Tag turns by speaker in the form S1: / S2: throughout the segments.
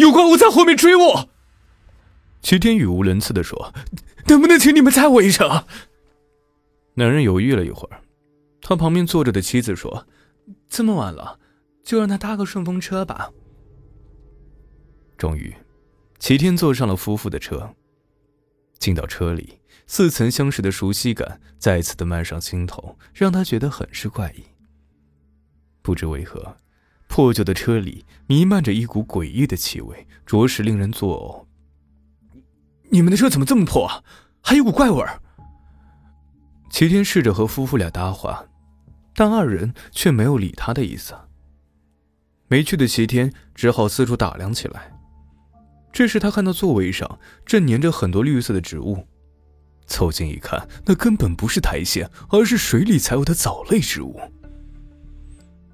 S1: 有怪物在后面追我。
S2: 齐天语无伦次的说：“
S1: 能不能请你们载我一程？”
S2: 男人犹豫了一会儿，他旁边坐着的妻子说：“这么晚了，就让他搭个顺风车吧。”终于，齐天坐上了夫妇的车。进到车里，似曾相识的熟悉感再次的漫上心头，让他觉得很是怪异。不知为何，破旧的车里弥漫着一股诡异的气味，着实令人作
S1: 呕。你们的车怎么这么破啊？还有股怪味。
S2: 齐天试着和夫妇俩搭话，但二人却没有理他的意思。没趣的齐天只好四处打量起来。这时，他看到座位上正粘着很多绿色的植物，凑近一看，那根本不是苔藓，而是水里才有的藻类植物。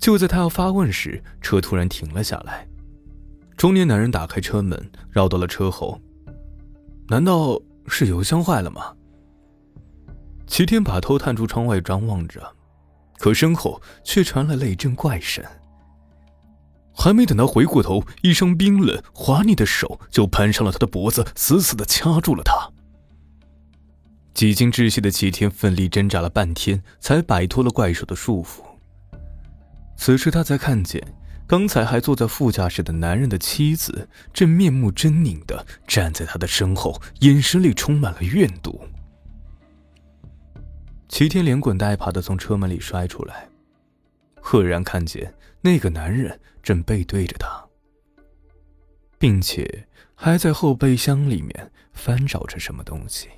S2: 就在他要发问时，车突然停了下来。中年男人打开车门，绕到了车后。难道是油箱坏了吗？齐天把头探出窗外张望着，可身后却传来了一阵怪声。还没等他回过头，一双冰冷滑腻的手就攀上了他的脖子，死死的掐住了他。几经窒息的齐天奋力挣扎了半天，才摆脱了怪兽的束缚。此时他才看见，刚才还坐在副驾驶的男人的妻子，正面目狰狞的站在他的身后，眼神里充满了怨毒。齐天连滚带爬的从车门里摔出来，赫然看见那个男人。正背对着他，并且还在后备箱里面翻找着什么东西。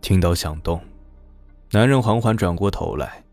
S2: 听到响动，男人缓缓转过头来，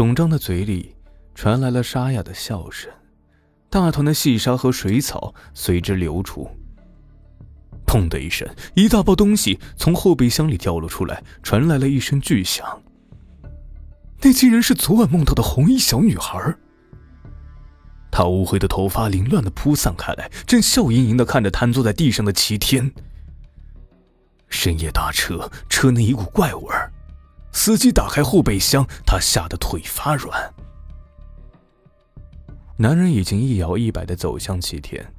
S2: 肿胀的嘴里传来了沙哑的笑声，大团的细沙和水草随之流出。砰的一声，一大包东西从后备箱里掉了出来，传来了一声巨响。那竟然是昨晚梦到的红衣小女孩。她乌黑的头发凌乱的铺散开来，正笑盈盈的看着瘫坐在地上的齐天。深夜搭车，车内一股怪味儿。司机打开后备箱，他吓得腿发软。男人已经一摇一摆的走向齐天，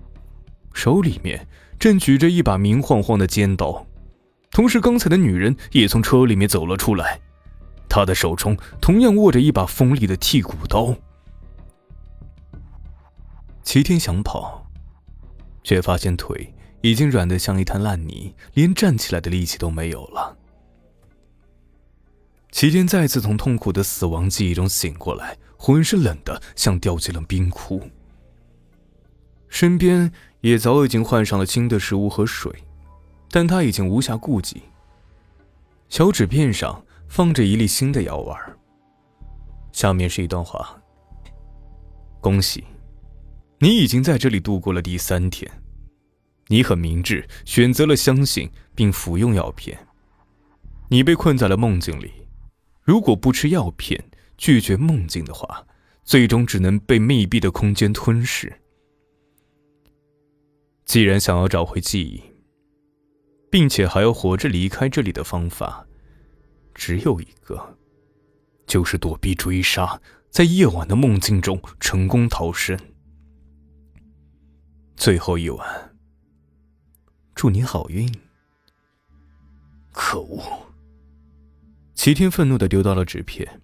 S2: 手里面正举着一把明晃晃的尖刀，同时刚才的女人也从车里面走了出来，她的手中同样握着一把锋利的剔骨刀。齐天想跑，却发现腿已经软得像一滩烂泥，连站起来的力气都没有了。齐天再次从痛苦的死亡记忆中醒过来，浑身冷得像掉进了冰窟，身边也早已经换上了新的食物和水，但他已经无暇顾及。小纸片上放着一粒新的药丸，下面是一段话：恭喜。你已经在这里度过了第三天，你很明智，选择了相信并服用药片。你被困在了梦境里，如果不吃药片，拒绝梦境的话，最终只能被密闭的空间吞噬。既然想要找回记忆，并且还要活着离开这里的方法，只有一个，就是躲避追杀，在夜晚的梦境中成功逃生。最后一晚，祝你好运。可恶！齐天愤怒的丢到了纸片。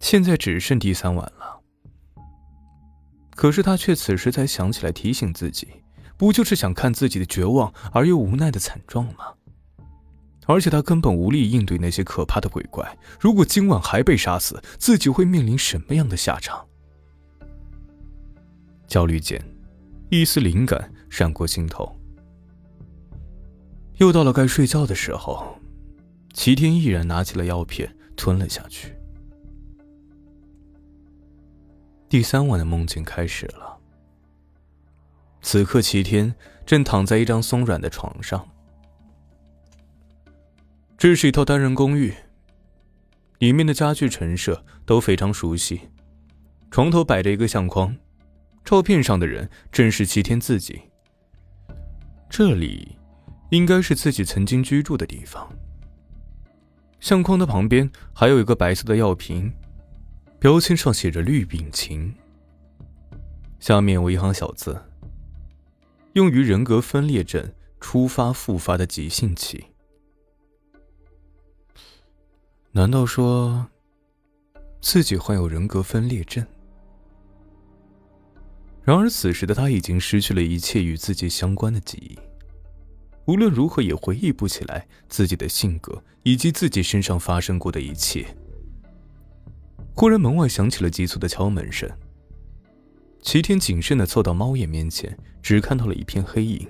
S2: 现在只剩第三晚了，可是他却此时才想起来提醒自己，不就是想看自己的绝望而又无奈的惨状吗？而且他根本无力应对那些可怕的鬼怪。如果今晚还被杀死，自己会面临什么样的下场？焦虑间。一丝灵感闪过心头，又到了该睡觉的时候，齐天毅然拿起了药片吞了下去。第三晚的梦境开始了。此刻，齐天正躺在一张松软的床上。这是一套单人公寓，里面的家具陈设都非常熟悉，床头摆着一个相框。照片上的人正是齐天自己。这里，应该是自己曾经居住的地方。相框的旁边还有一个白色的药瓶，标签上写着“绿丙嗪”，下面有一行小字：“用于人格分裂症初发复发的急性期。难道说自己患有人格分裂症？然而此时的他已经失去了一切与自己相关的记忆，无论如何也回忆不起来自己的性格以及自己身上发生过的一切。忽然，门外响起了急促的敲门声。齐天谨慎的凑到猫眼面前，只看到了一片黑影。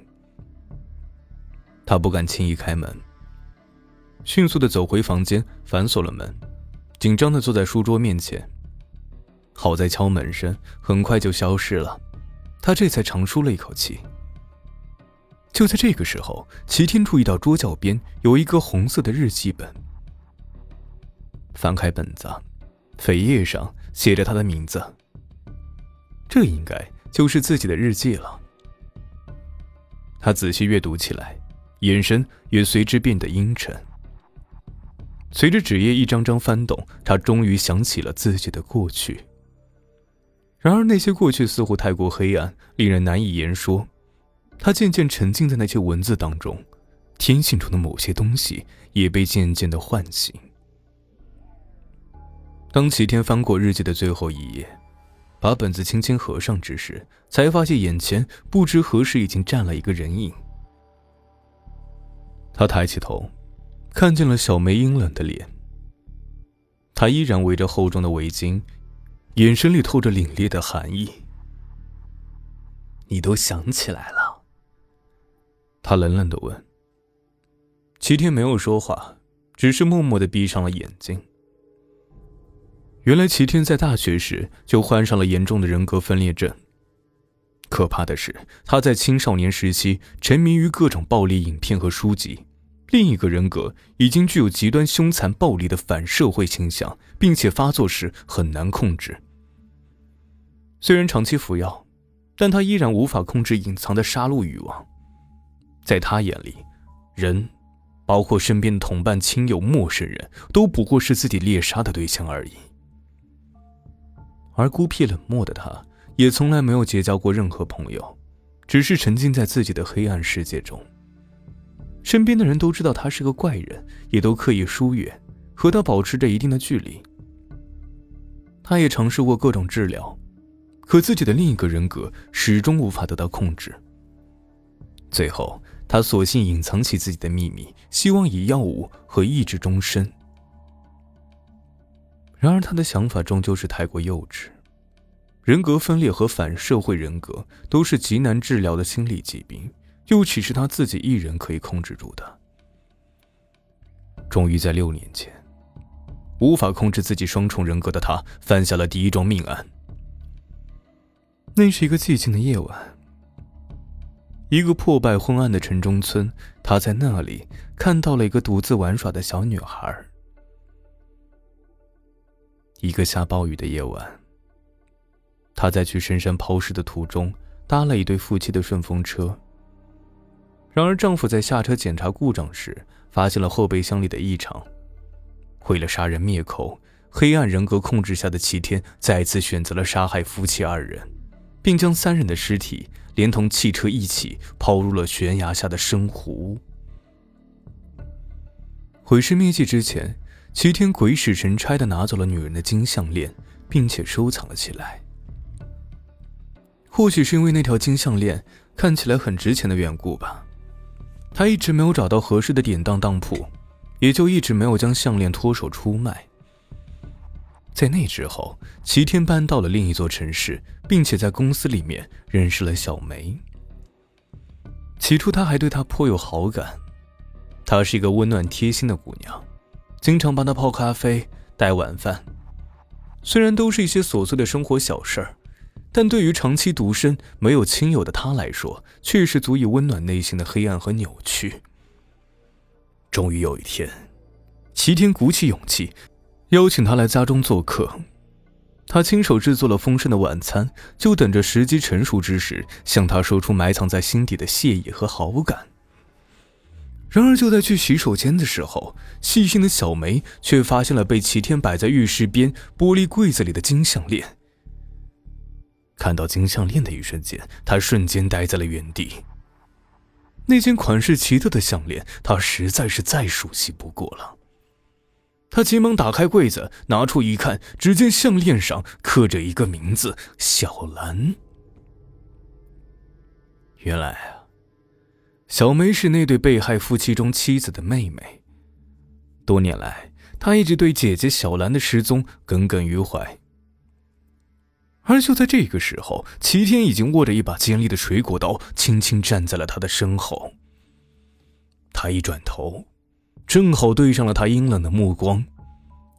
S2: 他不敢轻易开门，迅速的走回房间，反锁了门，紧张的坐在书桌面前。好在敲门声很快就消失了，他这才长舒了一口气。就在这个时候，齐天注意到桌角边有一个红色的日记本，翻开本子，扉页上写着他的名字。这应该就是自己的日记了。他仔细阅读起来，眼神也随之变得阴沉。随着纸页一张张翻动，他终于想起了自己的过去。然而那些过去似乎太过黑暗，令人难以言说。他渐渐沉浸在那些文字当中，天性中的某些东西也被渐渐的唤醒。当齐天翻过日记的最后一页。把本子轻轻合上之时，才发现眼前不知何时已经站了一个人影。他抬起头，看见了小梅阴冷的脸。她依然围着厚重的围巾，眼神里透着凛冽的寒意。
S1: 你都想起来了？
S2: 他冷冷的问。齐天没有说话，只是默默的闭上了眼睛。原来齐天在大学时就患上了严重的人格分裂症。可怕的是，他在青少年时期沉迷于各种暴力影片和书籍，另一个人格已经具有极端凶残暴力的反社会倾向，并且发作时很难控制。虽然长期服药，但他依然无法控制隐藏的杀戮欲望。在他眼里，人，包括身边的同伴、亲友、陌生人都不过是自己猎杀的对象而已。而孤僻冷漠的他，也从来没有结交过任何朋友，只是沉浸在自己的黑暗世界中。身边的人都知道他是个怪人，也都刻意疏远，和他保持着一定的距离。他也尝试过各种治疗，可自己的另一个人格始终无法得到控制。最后，他索性隐藏起自己的秘密，希望以药物和意志终身。然而，他的想法终究是太过幼稚。人格分裂和反社会人格都是极难治疗的心理疾病，又岂是他自己一人可以控制住的？终于在六年前，无法控制自己双重人格的他，犯下了第一桩命案。那是一个寂静的夜晚，一个破败昏暗的城中村，他在那里看到了一个独自玩耍的小女孩。一个下暴雨的夜晚，他在去深山抛尸的途中搭了一对夫妻的顺风车。然而，丈夫在下车检查故障时，发现了后备箱里的异常。为了杀人灭口，黑暗人格控制下的齐天再次选择了杀害夫妻二人，并将三人的尸体连同汽车一起抛入了悬崖下的深湖。毁尸灭迹之前。齐天鬼使神差的拿走了女人的金项链，并且收藏了起来。或许是因为那条金项链看起来很值钱的缘故吧，他一直没有找到合适的典当当铺，也就一直没有将项链脱手出卖。在那之后，齐天搬到了另一座城市，并且在公司里面认识了小梅。起初，他还对她颇有好感，她是一个温暖贴心的姑娘。经常帮他泡咖啡、带晚饭，虽然都是一些琐碎的生活小事儿，但对于长期独身、没有亲友的他来说，却是足以温暖内心的黑暗和扭曲。终于有一天，齐天鼓起勇气，邀请他来家中做客。他亲手制作了丰盛的晚餐，就等着时机成熟之时，向他说出埋藏在心底的谢意和好感。然而，就在去洗手间的时候，细心的小梅却发现了被齐天摆在浴室边玻璃柜子里的金项链。看到金项链的一瞬间，她瞬间呆在了原地，那件款式奇特的项链，他实在是再熟悉不过了。他急忙打开柜子，拿出一看，只见项链上刻着一个名字：小兰。原来啊，小梅是那对被害夫妻中妻子的妹妹。多年来，他一直对姐姐小兰的失踪耿耿于怀。而就在这个时候，齐天已经握着一把尖利的水果刀，轻轻站在了他的身后。他一转头。正好对上了他阴冷的目光，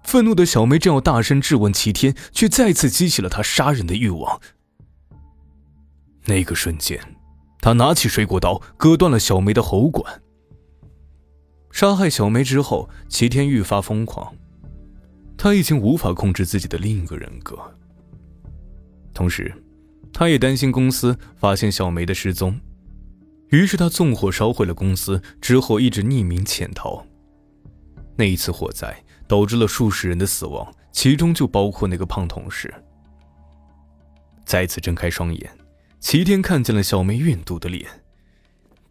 S2: 愤怒的小梅正要大声质问齐天，却再次激起了他杀人的欲望。那个瞬间，他拿起水果刀，割断了小梅的喉管。杀害小梅之后，齐天愈发疯狂，他已经无法控制自己的另一个人格。同时，他也担心公司发现小梅的失踪，于是他纵火烧毁了公司，之后一直匿名潜逃。那一次火灾导致了数十人的死亡，其中就包括那个胖同事。再次睁开双眼，齐天看见了小梅怨毒的脸。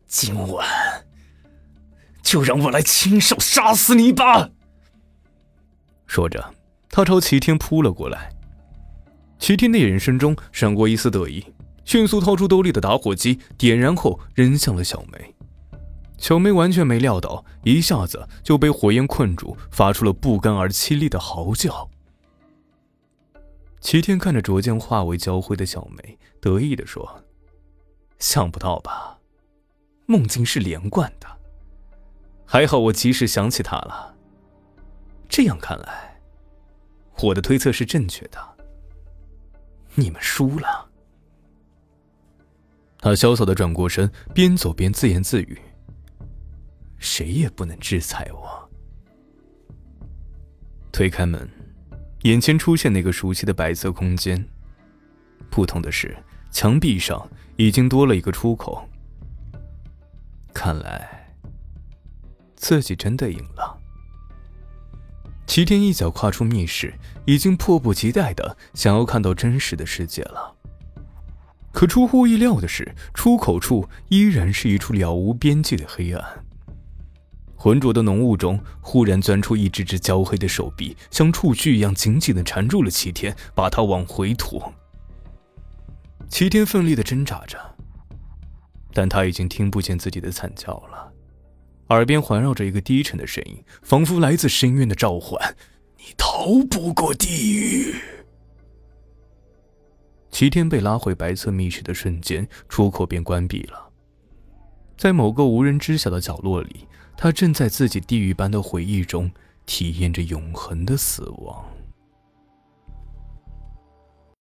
S1: 今晚就让我来亲手杀死你吧！
S2: 说着，他朝齐天扑了过来。齐天的眼神中闪过一丝得意，迅速掏出兜里的打火机，点燃后扔向了小梅。小梅完全没料到，一下子就被火焰困住，发出了不甘而凄厉的嚎叫。齐天看着逐渐化为焦灰的小梅，得意地说：“想不到吧？梦境是连贯的，还好我及时想起他了。这样看来，我的推测是正确的。你们输了。”他潇洒的转过身，边走边自言自语。谁也不能制裁我。推开门，眼前出现那个熟悉的白色空间。不同的是，墙壁上已经多了一个出口。看来，自己真的赢了。齐天一脚跨出密室，已经迫不及待的想要看到真实的世界了。可出乎意料的是，出口处依然是一处了无边际的黑暗。浑浊的浓雾中，忽然钻出一只只焦黑的手臂，像触须一样紧紧地缠住了齐天，把他往回拖。齐天奋力地挣扎着，但他已经听不见自己的惨叫了，耳边环绕着一个低沉的声音，仿佛来自深渊的召唤：“你逃不过地狱。”齐天被拉回白色密室的瞬间，出口便关闭了，在某个无人知晓的角落里。他正在自己地狱般的回忆中体验着永恒的死亡。